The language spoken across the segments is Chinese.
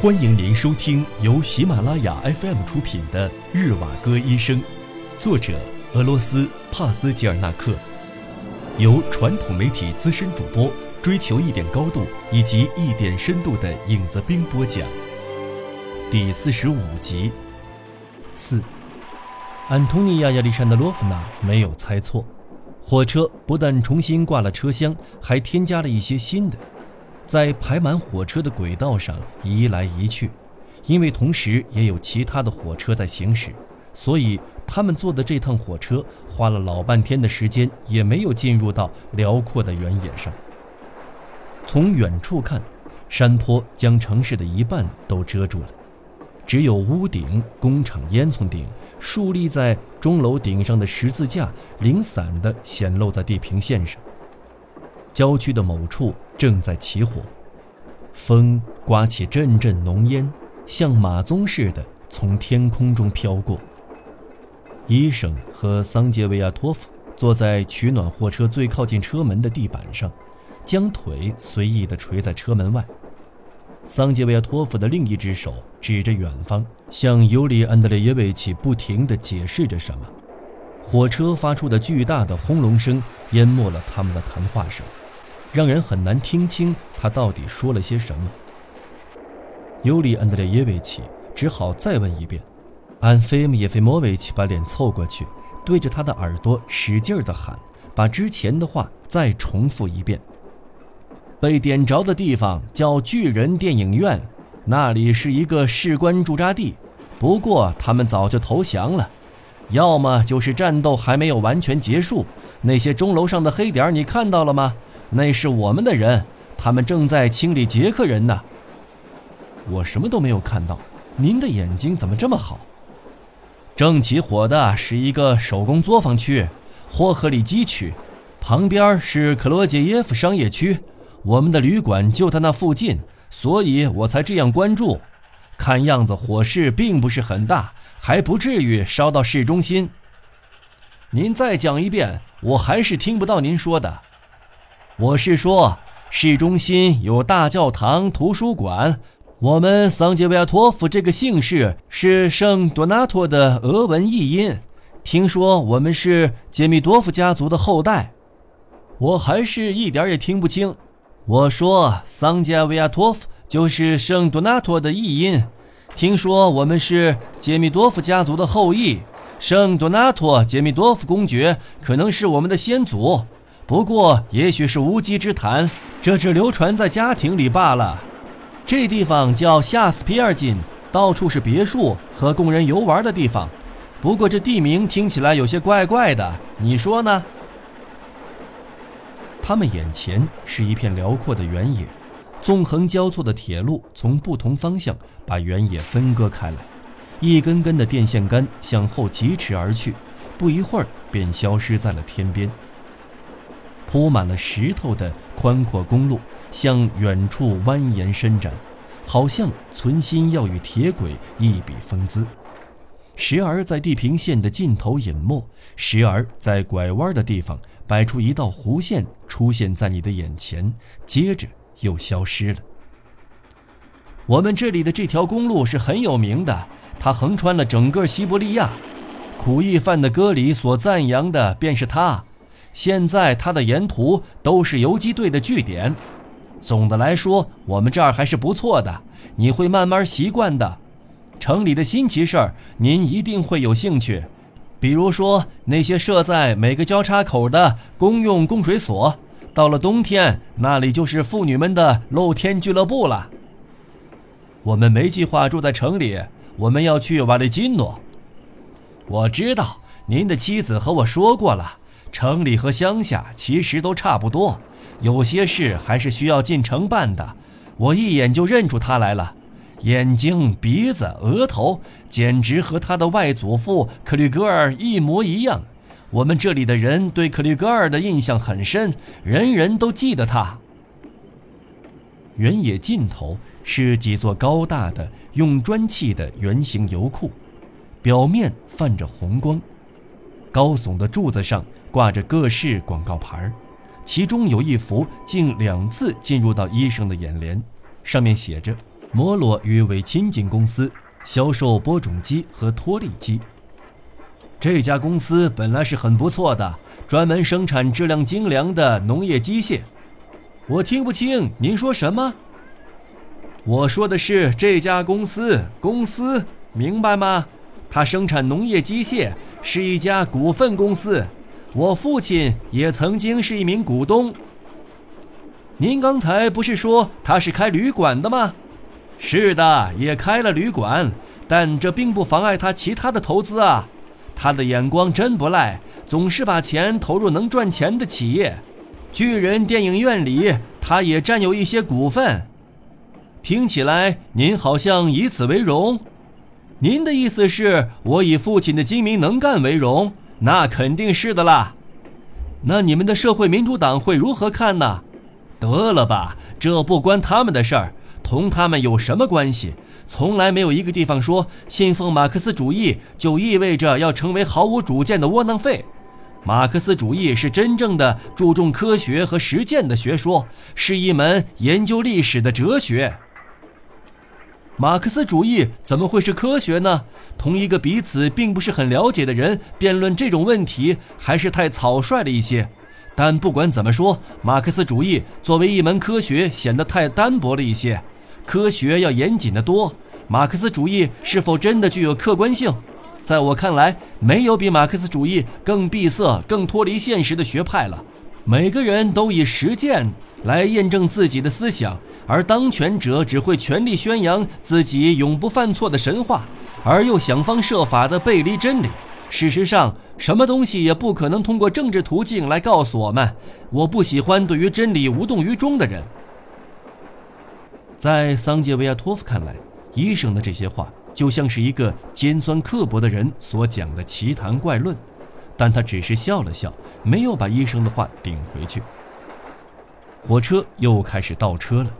欢迎您收听由喜马拉雅 FM 出品的《日瓦戈医生》，作者俄罗斯帕斯吉尔纳克，由传统媒体资深主播追求一点高度以及一点深度的影子兵播讲。第四十五集。四，安东尼亚·亚历山德罗夫娜没有猜错，火车不但重新挂了车厢，还添加了一些新的。在排满火车的轨道上移来移去，因为同时也有其他的火车在行驶，所以他们坐的这趟火车花了老半天的时间，也没有进入到辽阔的原野上。从远处看，山坡将城市的一半都遮住了，只有屋顶、工厂烟囱顶、竖立在钟楼顶上的十字架零散地显露在地平线上。郊区的某处正在起火，风刮起阵阵浓烟，像马鬃似的从天空中飘过。医生和桑杰维亚托夫坐在取暖货车最靠近车门的地板上，将腿随意地垂在车门外。桑杰维亚托夫的另一只手指着远方，向尤里安德烈耶维奇不停地解释着什么。火车发出的巨大的轰隆声淹没了他们的谈话声。让人很难听清他到底说了些什么。尤里安德烈耶维奇只好再问一遍。安菲姆耶菲莫维奇把脸凑过去，对着他的耳朵使劲地喊，把之前的话再重复一遍。被点着的地方叫巨人电影院，那里是一个士官驻扎地，不过他们早就投降了，要么就是战斗还没有完全结束。那些钟楼上的黑点你看到了吗？那是我们的人，他们正在清理捷克人呢。我什么都没有看到，您的眼睛怎么这么好？正起火的是一个手工作坊区，霍赫里基区，旁边是克罗杰耶夫商业区，我们的旅馆就在那附近，所以我才这样关注。看样子火势并不是很大，还不至于烧到市中心。您再讲一遍，我还是听不到您说的。我是说，市中心有大教堂、图书馆。我们桑杰维亚托夫这个姓氏是圣多纳托的俄文译音。听说我们是杰米多夫家族的后代，我还是一点也听不清。我说桑杰维亚托夫就是圣多纳托的译音。听说我们是杰米多夫家族的后裔，圣多纳托杰米多夫公爵可能是我们的先祖。不过，也许是无稽之谈，这只流传在家庭里罢了。这地方叫夏斯皮尔金，到处是别墅和供人游玩的地方。不过，这地名听起来有些怪怪的，你说呢？他们眼前是一片辽阔的原野，纵横交错的铁路从不同方向把原野分割开来，一根根的电线杆向后疾驰而去，不一会儿便消失在了天边。铺满了石头的宽阔公路向远处蜿蜒伸展，好像存心要与铁轨一比风姿。时而在地平线的尽头隐没，时而在拐弯的地方摆出一道弧线，出现在你的眼前，接着又消失了。我们这里的这条公路是很有名的，它横穿了整个西伯利亚。苦役犯的歌里所赞扬的便是它。现在他的沿途都是游击队的据点。总的来说，我们这儿还是不错的。你会慢慢习惯的。城里的新奇事儿，您一定会有兴趣。比如说那些设在每个交叉口的公用供水所。到了冬天，那里就是妇女们的露天俱乐部了。我们没计划住在城里，我们要去瓦雷金诺。我知道您的妻子和我说过了。城里和乡下其实都差不多，有些事还是需要进城办的。我一眼就认出他来了，眼睛、鼻子、额头，简直和他的外祖父克吕格尔一模一样。我们这里的人对克吕格尔的印象很深，人人都记得他。原野尽头是几座高大的用砖砌的圆形油库，表面泛着红光，高耸的柱子上。挂着各式广告牌其中有一幅竟两次进入到医生的眼帘，上面写着：“摩洛与为亲近公司销售播种机和脱粒机。这家公司本来是很不错的，专门生产质量精良的农业机械。我听不清您说什么。我说的是这家公司，公司明白吗？它生产农业机械，是一家股份公司。我父亲也曾经是一名股东。您刚才不是说他是开旅馆的吗？是的，也开了旅馆，但这并不妨碍他其他的投资啊。他的眼光真不赖，总是把钱投入能赚钱的企业。巨人电影院里，他也占有一些股份。听起来您好像以此为荣。您的意思是我以父亲的精明能干为荣？那肯定是的啦。那你们的社会民主党会如何看呢？得了吧，这不关他们的事儿，同他们有什么关系？从来没有一个地方说信奉马克思主义就意味着要成为毫无主见的窝囊废。马克思主义是真正的注重科学和实践的学说，是一门研究历史的哲学。马克思主义怎么会是科学呢？同一个彼此并不是很了解的人辩论这种问题，还是太草率了一些。但不管怎么说，马克思主义作为一门科学显得太单薄了一些。科学要严谨得多。马克思主义是否真的具有客观性？在我看来，没有比马克思主义更闭塞、更脱离现实的学派了。每个人都以实践来验证自己的思想，而当权者只会全力宣扬自己永不犯错的神话，而又想方设法的背离真理。事实上，什么东西也不可能通过政治途径来告诉我们。我不喜欢对于真理无动于衷的人。在桑杰维亚托夫看来，医生的这些话就像是一个尖酸刻薄的人所讲的奇谈怪论，但他只是笑了笑，没有把医生的话顶回去。火车又开始倒车了。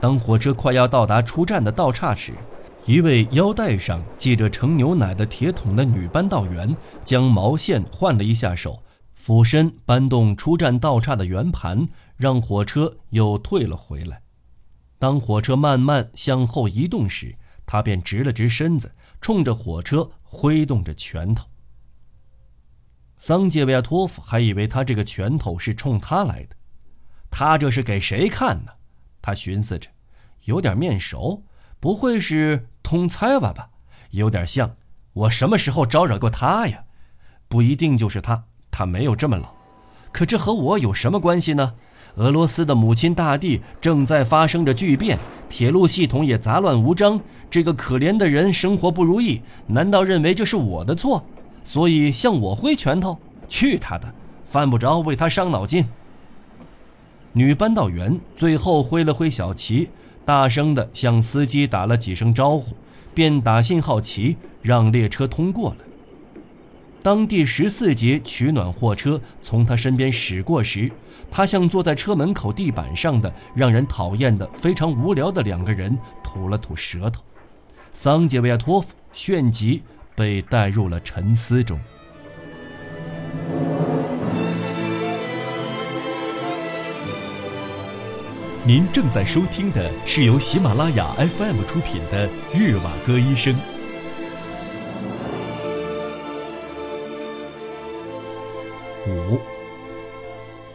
当火车快要到达出站的道岔时，一位腰带上系着盛牛奶的铁桶的女扳道员将毛线换了一下手，俯身搬动出站道岔的圆盘，让火车又退了回来。当火车慢慢向后移动时，他便直了直身子，冲着火车挥动着拳头。桑杰维亚托夫还以为他这个拳头是冲他来的，他这是给谁看呢？他寻思着，有点面熟，不会是通猜吧？有点像，我什么时候招惹过他呀？不一定就是他，他没有这么老。可这和我有什么关系呢？俄罗斯的母亲大地正在发生着巨变，铁路系统也杂乱无章。这个可怜的人生活不如意，难道认为这是我的错？所以向我挥拳头？去他的！犯不着为他伤脑筋。女扳道员最后挥了挥小旗，大声地向司机打了几声招呼，便打信号旗让列车通过了。当第十四节取暖货车从他身边驶过时，他向坐在车门口地板上的让人讨厌的、非常无聊的两个人吐了吐舌头。桑杰维亚托夫旋即被带入了沉思中。您正在收听的是由喜马拉雅 FM 出品的《日瓦戈医生》。五，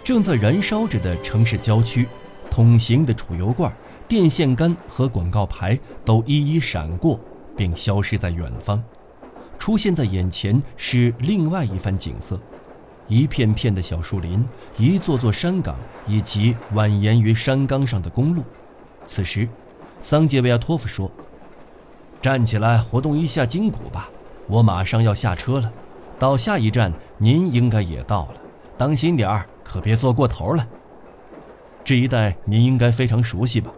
正在燃烧着的城市郊区，桶形的储油罐、电线杆和广告牌都一一闪过，并消失在远方。出现在眼前是另外一番景色：一片片的小树林，一座座山岗，以及蜿蜒于山岗上的公路。此时，桑杰维亚托夫说：“站起来，活动一下筋骨吧，我马上要下车了。”到下一站，您应该也到了，当心点儿，可别坐过头了。这一带您应该非常熟悉吧？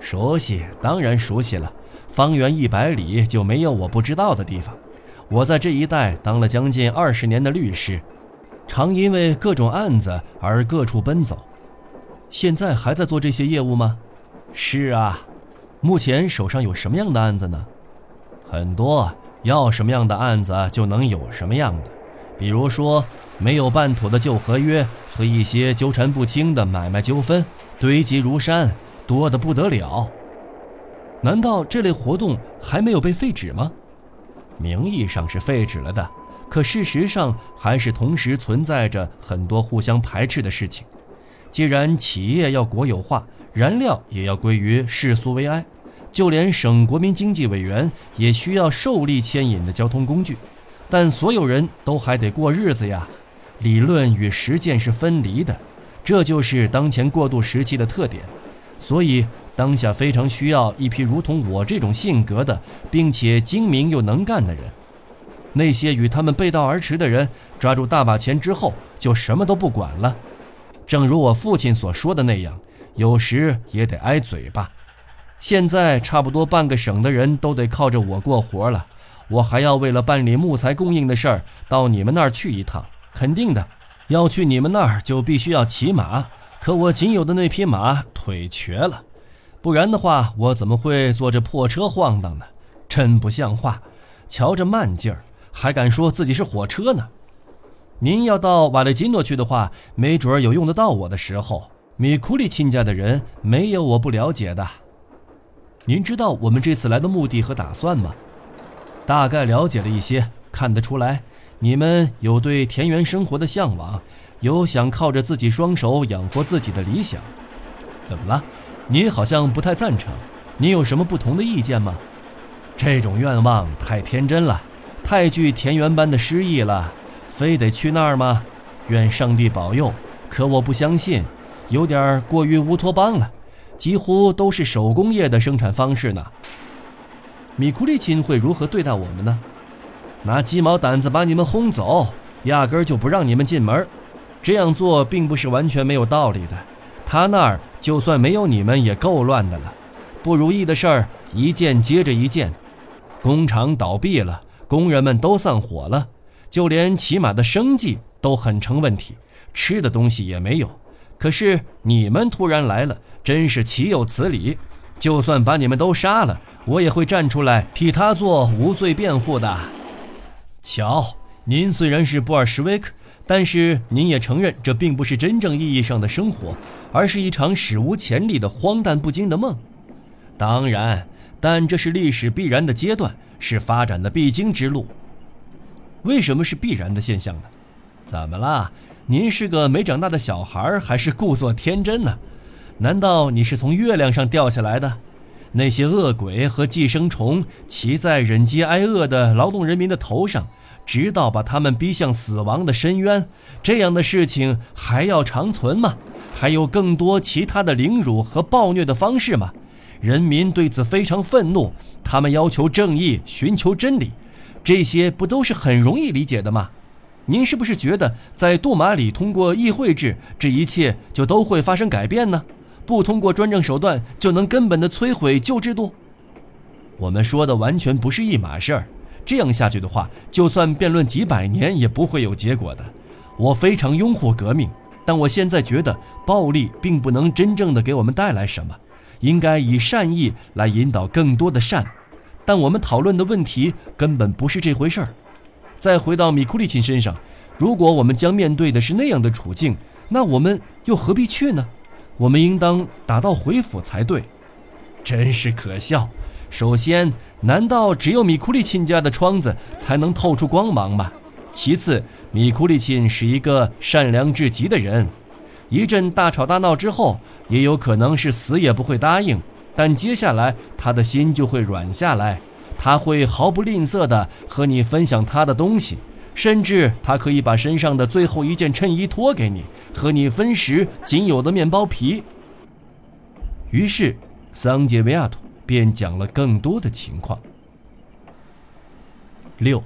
熟悉，当然熟悉了。方圆一百里就没有我不知道的地方。我在这一带当了将近二十年的律师，常因为各种案子而各处奔走。现在还在做这些业务吗？是啊。目前手上有什么样的案子呢？很多。要什么样的案子就能有什么样的，比如说没有办妥的旧合约和一些纠缠不清的买卖纠纷，堆积如山，多得不得了。难道这类活动还没有被废止吗？名义上是废止了的，可事实上还是同时存在着很多互相排斥的事情。既然企业要国有化，燃料也要归于世俗为安，就连省国民经济委员也需要受力牵引的交通工具，但所有人都还得过日子呀。理论与实践是分离的，这就是当前过渡时期的特点。所以当下非常需要一批如同我这种性格的，并且精明又能干的人。那些与他们背道而驰的人，抓住大把钱之后就什么都不管了。正如我父亲所说的那样，有时也得挨嘴巴。现在差不多半个省的人都得靠着我过活了，我还要为了办理木材供应的事儿到你们那儿去一趟。肯定的，要去你们那儿就必须要骑马，可我仅有的那匹马腿瘸了，不然的话我怎么会坐着破车晃荡呢？真不像话！瞧这慢劲儿，还敢说自己是火车呢？您要到瓦雷金诺去的话，没准儿有用得到我的时候。米库里亲家的人没有我不了解的。您知道我们这次来的目的和打算吗？大概了解了一些，看得出来，你们有对田园生活的向往，有想靠着自己双手养活自己的理想。怎么了？您好像不太赞成。您有什么不同的意见吗？这种愿望太天真了，太具田园般的诗意了。非得去那儿吗？愿上帝保佑。可我不相信，有点过于乌托邦了。几乎都是手工业的生产方式呢。米库利钦会如何对待我们呢？拿鸡毛掸子把你们轰走，压根儿就不让你们进门。这样做并不是完全没有道理的。他那儿就算没有你们也够乱的了，不如意的事儿一件接着一件。工厂倒闭了，工人们都散伙了。就连起码的生计都很成问题，吃的东西也没有。可是你们突然来了，真是岂有此理！就算把你们都杀了，我也会站出来替他做无罪辩护的。瞧，您虽然是布尔什维克，但是您也承认这并不是真正意义上的生活，而是一场史无前例的荒诞不经的梦。当然，但这是历史必然的阶段，是发展的必经之路。为什么是必然的现象呢？怎么啦？您是个没长大的小孩，还是故作天真呢？难道你是从月亮上掉下来的？那些恶鬼和寄生虫骑在忍饥挨饿的劳动人民的头上，直到把他们逼向死亡的深渊，这样的事情还要长存吗？还有更多其他的凌辱和暴虐的方式吗？人民对此非常愤怒，他们要求正义，寻求真理。这些不都是很容易理解的吗？您是不是觉得在杜马里通过议会制，这一切就都会发生改变呢？不通过专政手段就能根本的摧毁旧制度？我们说的完全不是一码事儿。这样下去的话，就算辩论几百年也不会有结果的。我非常拥护革命，但我现在觉得暴力并不能真正的给我们带来什么，应该以善意来引导更多的善。但我们讨论的问题根本不是这回事儿。再回到米库利钦身上，如果我们将面对的是那样的处境，那我们又何必去呢？我们应当打道回府才对。真是可笑！首先，难道只有米库利钦家的窗子才能透出光芒吗？其次，米库利钦是一个善良至极的人。一阵大吵大闹之后，也有可能是死也不会答应。但接下来他的心就会软下来，他会毫不吝啬地和你分享他的东西，甚至他可以把身上的最后一件衬衣脱给你，和你分食仅有的面包皮。于是，桑杰维亚图便讲了更多的情况。六，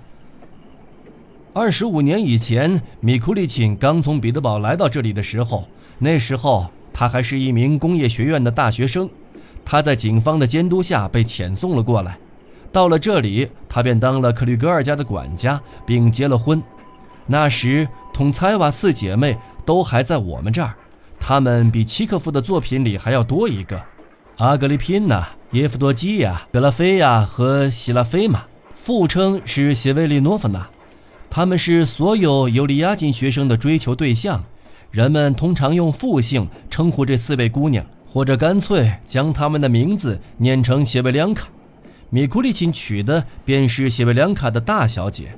二十五年以前，米库利钦刚从彼得堡来到这里的时候，那时候他还是一名工业学院的大学生。他在警方的监督下被遣送了过来，到了这里，他便当了克吕格尔家的管家，并结了婚。那时，统采瓦四姐妹都还在我们这儿，她们比契诃夫的作品里还要多一个：阿格里宾娜、耶夫多基亚、格拉菲亚和希拉菲玛，复称是谢维利诺夫娜。他们是所有尤利亚金学生的追求对象，人们通常用复姓称呼这四位姑娘。或者干脆将他们的名字念成谢维良卡。米库利钦娶的便是谢维良卡的大小姐。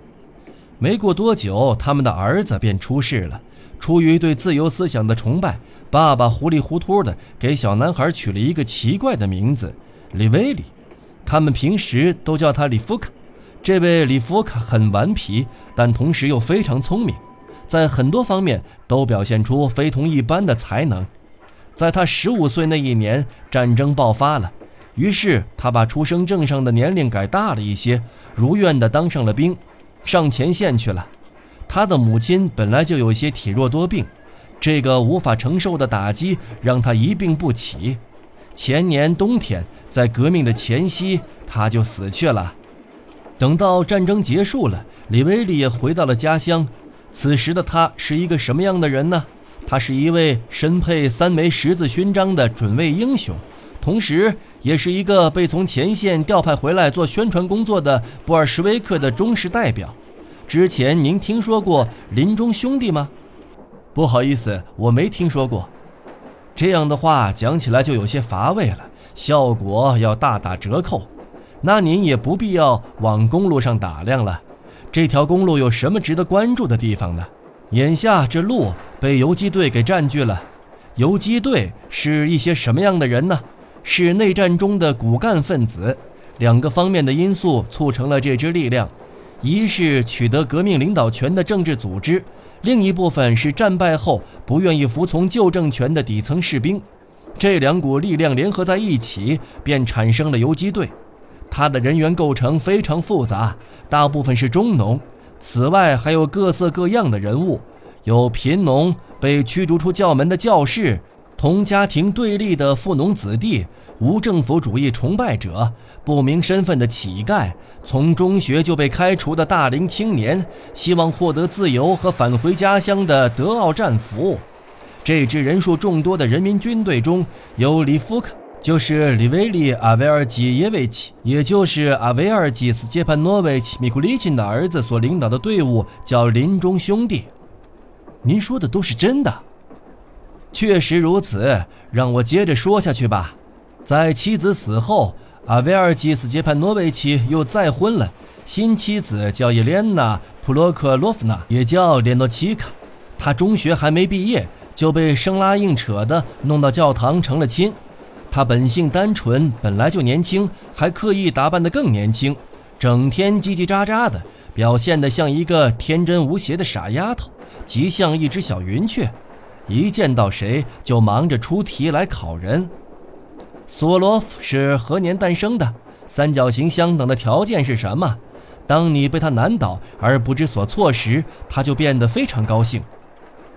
没过多久，他们的儿子便出世了。出于对自由思想的崇拜，爸爸糊里糊涂的给小男孩取了一个奇怪的名字——李维里。他们平时都叫他李夫卡。这位李夫卡很顽皮，但同时又非常聪明，在很多方面都表现出非同一般的才能。在他十五岁那一年，战争爆发了，于是他把出生证上的年龄改大了一些，如愿的当上了兵，上前线去了。他的母亲本来就有些体弱多病，这个无法承受的打击让他一病不起。前年冬天，在革命的前夕，他就死去了。等到战争结束了，李维利也回到了家乡。此时的他是一个什么样的人呢？他是一位身佩三枚十字勋章的准尉英雄，同时也是一个被从前线调派回来做宣传工作的布尔什维克的忠实代表。之前您听说过林中兄弟吗？不好意思，我没听说过。这样的话讲起来就有些乏味了，效果要大打折扣。那您也不必要往公路上打量了。这条公路有什么值得关注的地方呢？眼下这路被游击队给占据了。游击队是一些什么样的人呢？是内战中的骨干分子。两个方面的因素促成了这支力量。一是取得革命领导权的政治组织，另一部分是战败后不愿意服从旧政权的底层士兵，这两股力量联合在一起，便产生了游击队。它的人员构成非常复杂，大部分是中农，此外还有各色各样的人物，有贫农、被驱逐出教门的教士。同家庭对立的富农子弟、无政府主义崇拜者、不明身份的乞丐、从中学就被开除的大龄青年、希望获得自由和返回家乡的德奥战俘，这支人数众多的人民军队中有里夫克，就是里维利阿维尔基耶维奇，也就是阿维尔基斯杰潘诺维奇米库利钦的儿子所领导的队伍，叫林中兄弟。您说的都是真的？确实如此，让我接着说下去吧。在妻子死后，阿维尔基斯杰潘诺维奇又再婚了，新妻子叫伊莲娜·普洛克洛夫娜，也叫列诺奇卡。他中学还没毕业，就被生拉硬扯的弄到教堂成了亲。他本性单纯，本来就年轻，还刻意打扮得更年轻，整天叽叽喳喳的，表现得像一个天真无邪的傻丫头，极像一只小云雀。一见到谁就忙着出题来考人。索罗夫是何年诞生的？三角形相等的条件是什么？当你被他难倒而不知所措时，他就变得非常高兴。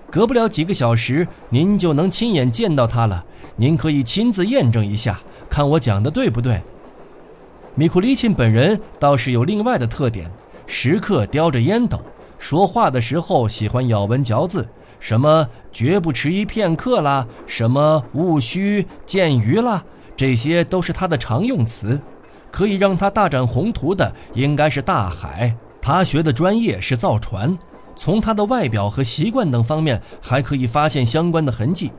隔不了几个小时，您就能亲眼见到他了。您可以亲自验证一下，看我讲的对不对。米库利钦本人倒是有另外的特点，时刻叼着烟斗，说话的时候喜欢咬文嚼字。什么绝不迟疑片刻啦，什么勿须见鱼啦，这些都是他的常用词。可以让他大展宏图的应该是大海。他学的专业是造船。从他的外表和习惯等方面，还可以发现相关的痕迹。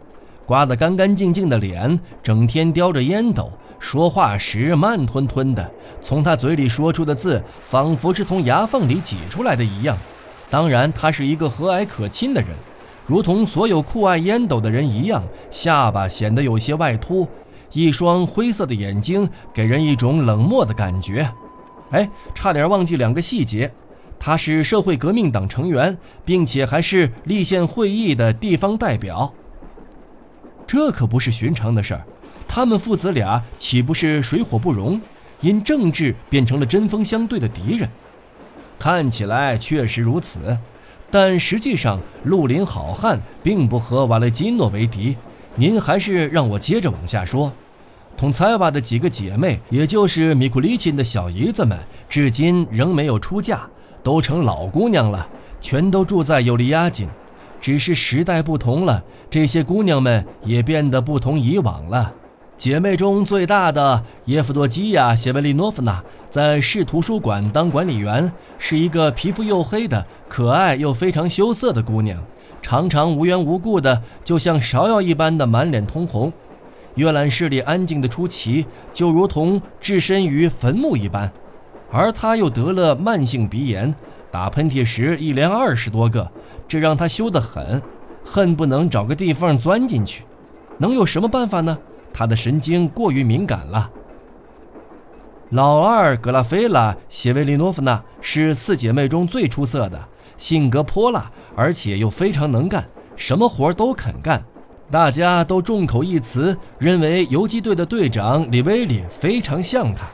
刮得干干净净的脸，整天叼着烟斗，说话时慢吞吞的，从他嘴里说出的字，仿佛是从牙缝里挤出来的一样。当然，他是一个和蔼可亲的人。如同所有酷爱烟斗的人一样，下巴显得有些外凸，一双灰色的眼睛给人一种冷漠的感觉。哎，差点忘记两个细节，他是社会革命党成员，并且还是立宪会议的地方代表。这可不是寻常的事儿，他们父子俩岂不是水火不容？因政治变成了针锋相对的敌人。看起来确实如此。但实际上，绿林好汉并不和瓦雷基诺为敌。您还是让我接着往下说。统采瓦的几个姐妹，也就是米库利钦的小姨子们，至今仍没有出嫁，都成老姑娘了，全都住在尤利亚金。只是时代不同了，这些姑娘们也变得不同以往了。姐妹中最大的耶夫多基亚·谢维利诺夫娜在市图书馆当管理员，是一个皮肤黝黑的、可爱又非常羞涩的姑娘，常常无缘无故的就像芍药一般的满脸通红。阅览室里安静的出奇，就如同置身于坟墓一般。而他又得了慢性鼻炎，打喷嚏时一连二十多个，这让他羞得很，恨不能找个地缝钻进去。能有什么办法呢？他的神经过于敏感了。老二格拉菲拉·谢维利诺夫娜是四姐妹中最出色的，性格泼辣，而且又非常能干，什么活都肯干。大家都众口一词，认为游击队的队长里维里非常像他。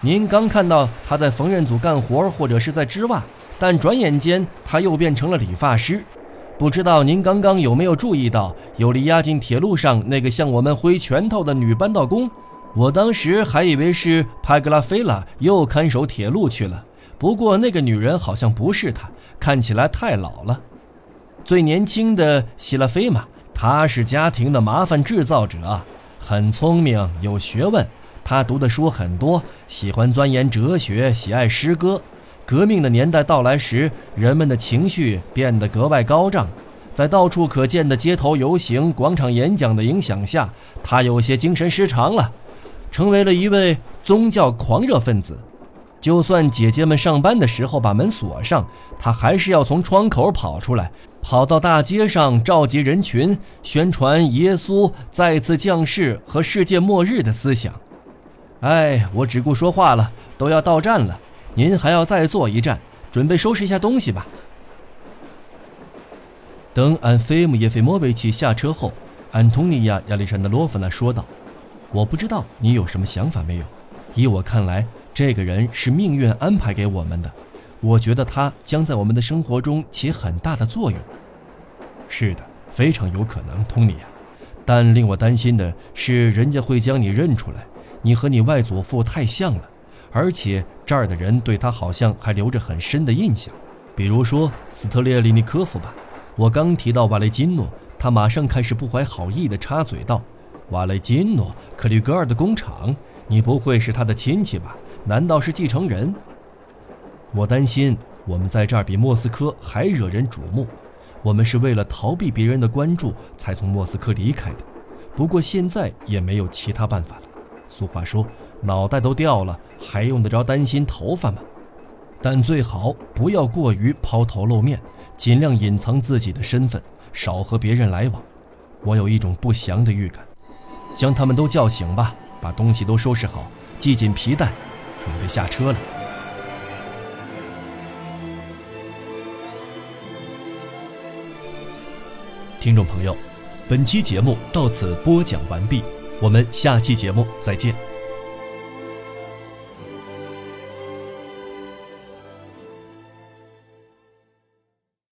您刚看到他在缝纫组干活，或者是在织袜，但转眼间他又变成了理发师。不知道您刚刚有没有注意到，有离押进铁路上那个向我们挥拳头的女扳道工？我当时还以为是帕格拉菲拉又看守铁路去了。不过那个女人好像不是她，看起来太老了。最年轻的希拉菲玛，她是家庭的麻烦制造者，很聪明，有学问。他读的书很多，喜欢钻研哲学，喜爱诗歌。革命的年代到来时，人们的情绪变得格外高涨。在到处可见的街头游行、广场演讲的影响下，他有些精神失常了，成为了一位宗教狂热分子。就算姐姐们上班的时候把门锁上，他还是要从窗口跑出来，跑到大街上召集人群，宣传耶稣再次降世和世界末日的思想。哎，我只顾说话了，都要到站了，您还要再坐一站，准备收拾一下东西吧。等安菲姆耶菲莫维奇下车后，安东尼亚亚历山德罗夫娜说道：“我不知道你有什么想法没有？依我看来，这个人是命运安排给我们的，我觉得他将在我们的生活中起很大的作用。”是的，非常有可能，托尼亚。但令我担心的是，人家会将你认出来。你和你外祖父太像了，而且这儿的人对他好像还留着很深的印象，比如说斯特列利尼科夫吧。我刚提到瓦雷金诺，他马上开始不怀好意地插嘴道：“瓦雷金诺，克里格尔的工厂，你不会是他的亲戚吧？难道是继承人？”我担心我们在这儿比莫斯科还惹人瞩目。我们是为了逃避别人的关注才从莫斯科离开的，不过现在也没有其他办法了。俗话说：“脑袋都掉了，还用得着担心头发吗？”但最好不要过于抛头露面，尽量隐藏自己的身份，少和别人来往。我有一种不祥的预感。将他们都叫醒吧，把东西都收拾好，系紧皮带，准备下车了。听众朋友，本期节目到此播讲完毕。我们下期节目再见。